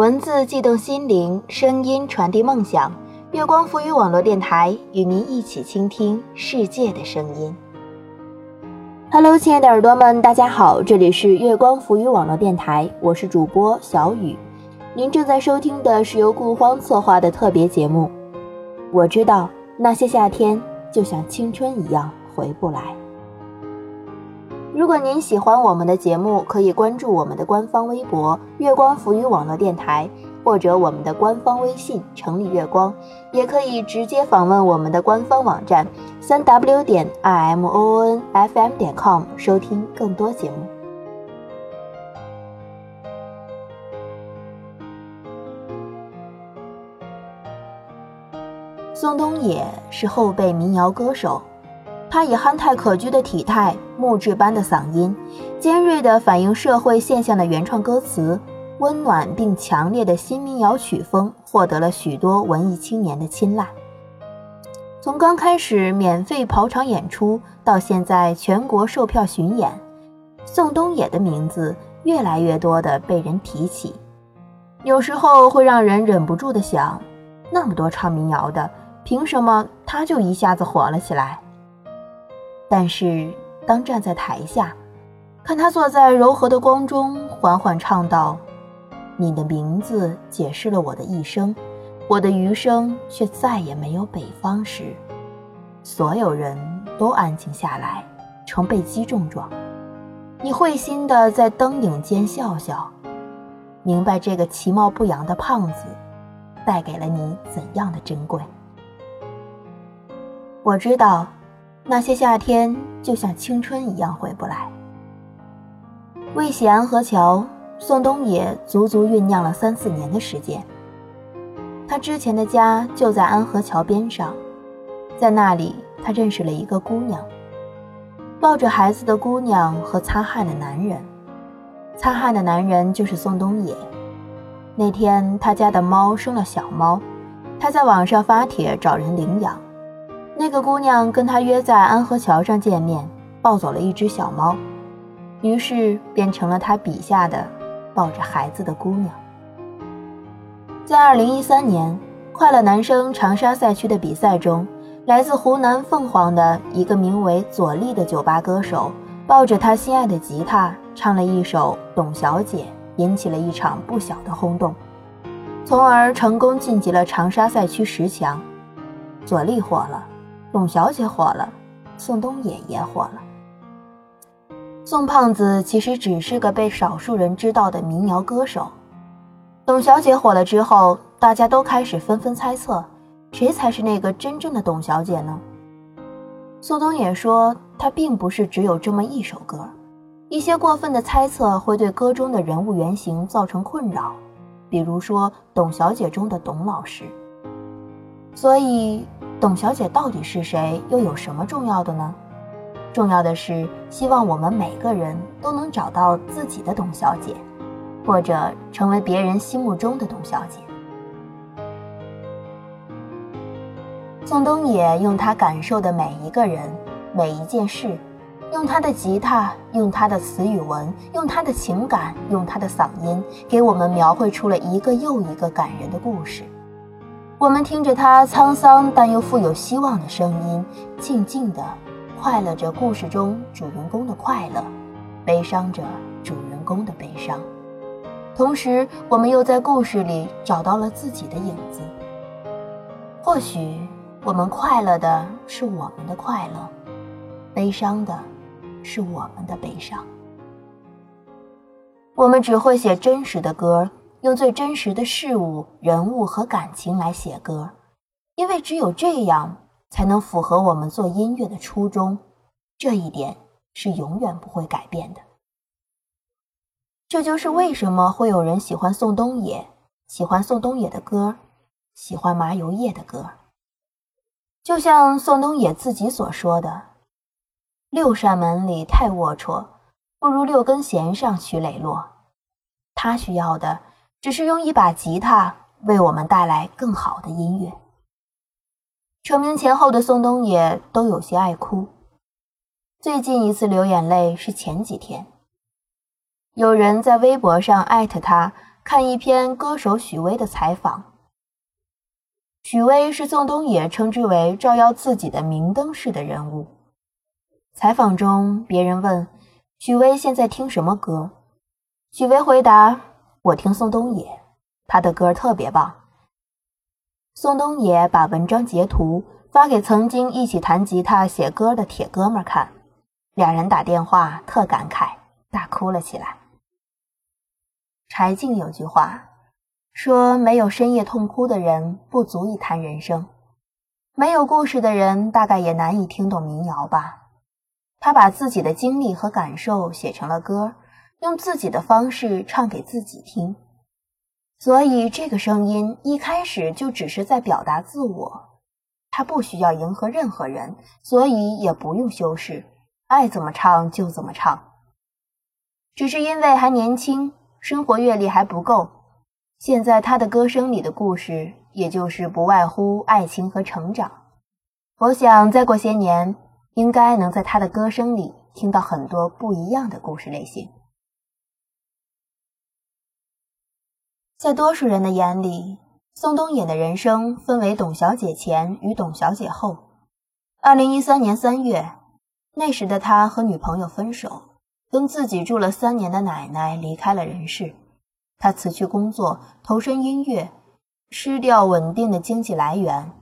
文字悸动心灵，声音传递梦想。月光浮语网络电台与您一起倾听世界的声音。Hello，亲爱的耳朵们，大家好，这里是月光浮语网络电台，我是主播小雨。您正在收听的是由顾荒策划的特别节目。我知道那些夏天就像青春一样回不来。如果您喜欢我们的节目，可以关注我们的官方微博“月光浮语网络电台”，或者我们的官方微信“城里月光”，也可以直接访问我们的官方网站三 w 点 i m o o n f m 点 com 收听更多节目。宋冬野是后辈民谣歌手。他以憨态可掬的体态、木质般的嗓音、尖锐的反映社会现象的原创歌词、温暖并强烈的新民谣曲风，获得了许多文艺青年的青睐。从刚开始免费跑场演出，到现在全国售票巡演，宋冬野的名字越来越多的被人提起。有时候会让人忍不住的想：那么多唱民谣的，凭什么他就一下子火了起来？但是，当站在台下，看他坐在柔和的光中，缓缓唱道：“你的名字解释了我的一生，我的余生却再也没有北方时，所有人都安静下来，成被击中状。你会心的在灯影间笑笑，明白这个其貌不扬的胖子，带给了你怎样的珍贵。我知道。”那些夏天就像青春一样回不来。为写《安河桥》，宋冬野足足酝酿了三四年的时间。他之前的家就在安河桥边上，在那里他认识了一个姑娘，抱着孩子的姑娘和擦汗的男人，擦汗的男人就是宋冬野。那天他家的猫生了小猫，他在网上发帖找人领养。那个姑娘跟他约在安河桥上见面，抱走了一只小猫，于是变成了他笔下的抱着孩子的姑娘。在二零一三年快乐男声长沙赛区的比赛中，来自湖南凤凰的一个名为左立的酒吧歌手，抱着他心爱的吉他，唱了一首《董小姐》，引起了一场不小的轰动，从而成功晋级了长沙赛区十强。左立火了。董小姐火了，宋冬野也火了。宋胖子其实只是个被少数人知道的民谣歌手。董小姐火了之后，大家都开始纷纷猜测，谁才是那个真正的董小姐呢？宋冬野说，他并不是只有这么一首歌，一些过分的猜测会对歌中的人物原型造成困扰，比如说董小姐中的董老师。所以。董小姐到底是谁？又有什么重要的呢？重要的是，希望我们每个人都能找到自己的董小姐，或者成为别人心目中的董小姐。宋冬野用他感受的每一个人、每一件事，用他的吉他，用他的词语文，用他的情感，用他的嗓音，给我们描绘出了一个又一个感人的故事。我们听着他沧桑但又富有希望的声音，静静的快乐着故事中主人公的快乐，悲伤着主人公的悲伤。同时，我们又在故事里找到了自己的影子。或许，我们快乐的是我们的快乐，悲伤的是我们的悲伤。我们只会写真实的歌。用最真实的事物、人物和感情来写歌，因为只有这样才能符合我们做音乐的初衷，这一点是永远不会改变的。这就是为什么会有人喜欢宋冬野，喜欢宋冬野的歌，喜欢麻油叶的歌。就像宋冬野自己所说的：“六扇门里太龌龊，不如六根弦上去磊落。”他需要的。只是用一把吉他为我们带来更好的音乐。成名前后的宋冬野都有些爱哭，最近一次流眼泪是前几天，有人在微博上艾特他，看一篇歌手许巍的采访。许巍是宋冬野称之为照耀自己的明灯式的人物。采访中，别人问许巍现在听什么歌，许巍回答：“我听宋冬野，他的歌特别棒。”宋冬野把文章截图发给曾经一起弹吉他、写歌的铁哥们看，俩人打电话特感慨，大哭了起来。柴静有句话说：“没有深夜痛哭的人，不足以谈人生；没有故事的人，大概也难以听懂民谣吧。”他把自己的经历和感受写成了歌，用自己的方式唱给自己听。所以，这个声音一开始就只是在表达自我。他不需要迎合任何人，所以也不用修饰，爱怎么唱就怎么唱。只是因为还年轻。生活阅历还不够，现在他的歌声里的故事，也就是不外乎爱情和成长。我想再过些年，应该能在他的歌声里听到很多不一样的故事类型。在多数人的眼里，宋冬野的人生分为董小姐前与董小姐后。二零一三年三月，那时的他和女朋友分手。跟自己住了三年的奶奶离开了人世，他辞去工作，投身音乐，失掉稳定的经济来源。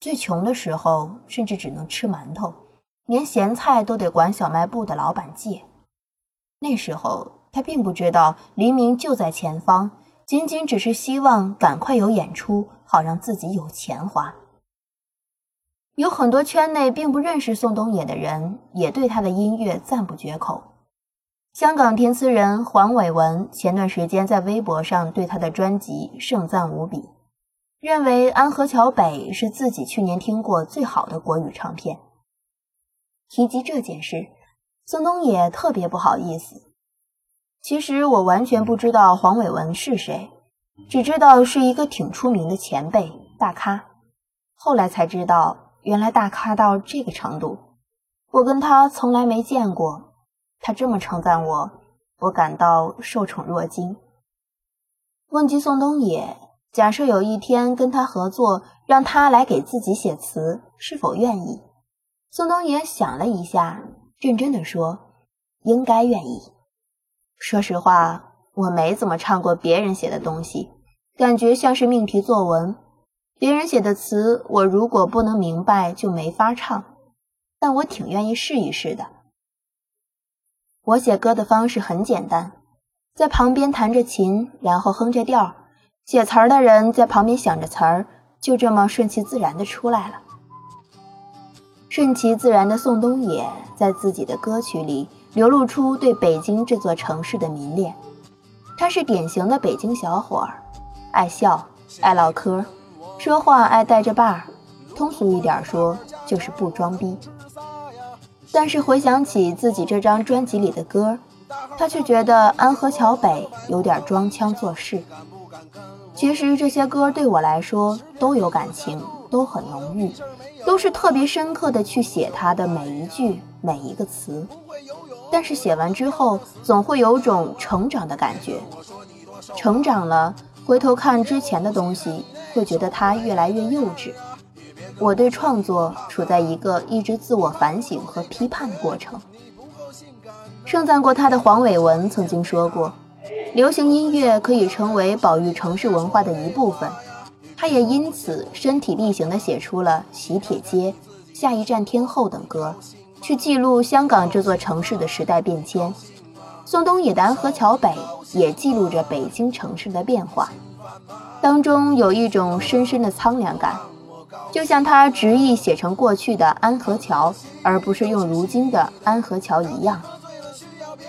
最穷的时候，甚至只能吃馒头，连咸菜都得管小卖部的老板借。那时候，他并不知道黎明就在前方，仅仅只是希望赶快有演出，好让自己有钱花。有很多圈内并不认识宋冬野的人，也对他的音乐赞不绝口。香港填词人黄伟文前段时间在微博上对他的专辑盛赞无比，认为《安河桥北》是自己去年听过最好的国语唱片。提及这件事，宋冬野特别不好意思。其实我完全不知道黄伟文是谁，只知道是一个挺出名的前辈大咖。后来才知道，原来大咖到这个程度，我跟他从来没见过。他这么称赞我，我感到受宠若惊。问及宋冬野，假设有一天跟他合作，让他来给自己写词，是否愿意？宋冬野想了一下，认真的说：“应该愿意。”说实话，我没怎么唱过别人写的东西，感觉像是命题作文。别人写的词，我如果不能明白，就没法唱。但我挺愿意试一试的。我写歌的方式很简单，在旁边弹着琴，然后哼着调；写词儿的人在旁边想着词儿，就这么顺其自然的出来了。顺其自然的宋冬野在自己的歌曲里流露出对北京这座城市的迷恋。他是典型的北京小伙儿，爱笑，爱唠嗑，说话爱带着把儿，通俗一点说就是不装逼。但是回想起自己这张专辑里的歌，他却觉得《安河桥北》有点装腔作势。其实这些歌对我来说都有感情，都很浓郁，都是特别深刻的去写他的每一句每一个词。但是写完之后，总会有种成长的感觉。成长了，回头看之前的东西，会觉得它越来越幼稚。我对创作处在一个一直自我反省和批判的过程。盛赞过他的黄伟文曾经说过：“流行音乐可以成为保育城市文化的一部分。”他也因此身体力行地写出了《喜帖街》《下一站天后》等歌，去记录香港这座城市的时代变迁。宋冬野的《安河桥北》也记录着北京城市的变化，当中有一种深深的苍凉感。就像他执意写成过去的安河桥，而不是用如今的安河桥一样。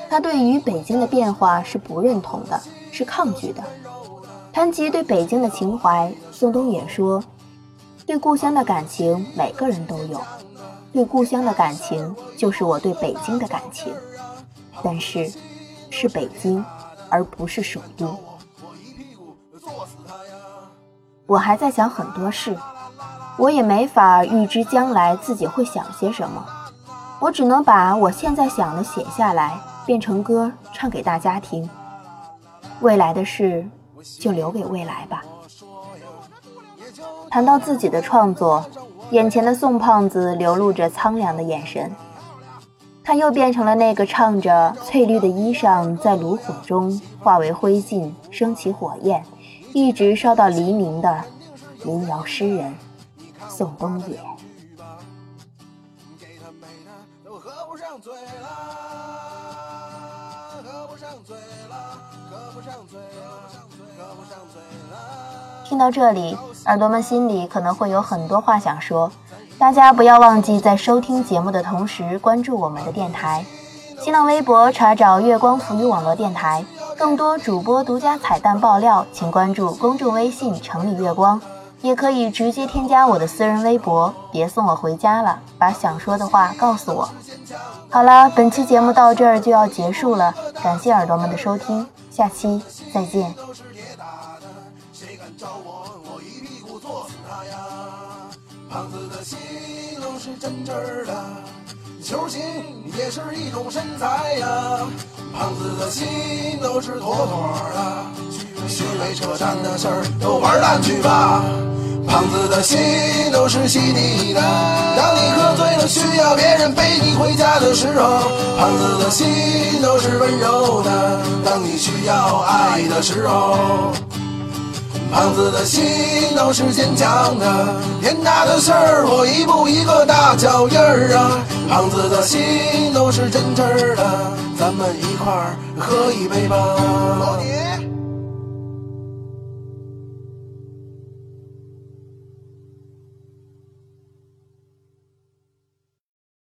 他对于北京的变化是不认同的，是抗拒的。谈及对北京的情怀，宋冬野说：“对故乡的感情，每个人都有。对故乡的感情，就是我对北京的感情。但是，是北京，而不是首都。”我还在想很多事。我也没法预知将来自己会想些什么，我只能把我现在想的写下来，变成歌唱给大家听。未来的事就留给未来吧。谈到自己的创作，眼前的宋胖子流露着苍凉的眼神，他又变成了那个唱着翠绿的衣裳在炉火中化为灰烬，升起火焰，一直烧到黎明的民谣诗人宋冬野。喝不上醉了上嘴了听到这里，耳朵们心里可能会有很多话想说。大家不要忘记在收听节目的同时关注我们的电台，新浪微博查找“月光浮语网络电台”，更多主播独家彩蛋爆料，请关注公众微信“城里月光”，也可以直接添加我的私人微博。别送我回家了，把想说的话告诉我。好了，本期节目到这儿就要结束了，感谢耳朵们的收听，下期再见。胖子的心都是真真的，球星也是一种身材呀。胖子的心都是妥妥的，虚伪扯淡的事儿都玩蛋去吧。胖子的心都是细腻的，当你喝醉了需要别人背你回家的时候，胖子的心都是温柔的，当你需要爱的时候。胖子的心都是坚强的，天大的事儿我一步一个大脚印儿啊。胖子的心都是真真的，咱们一块儿喝一杯吧。老铁。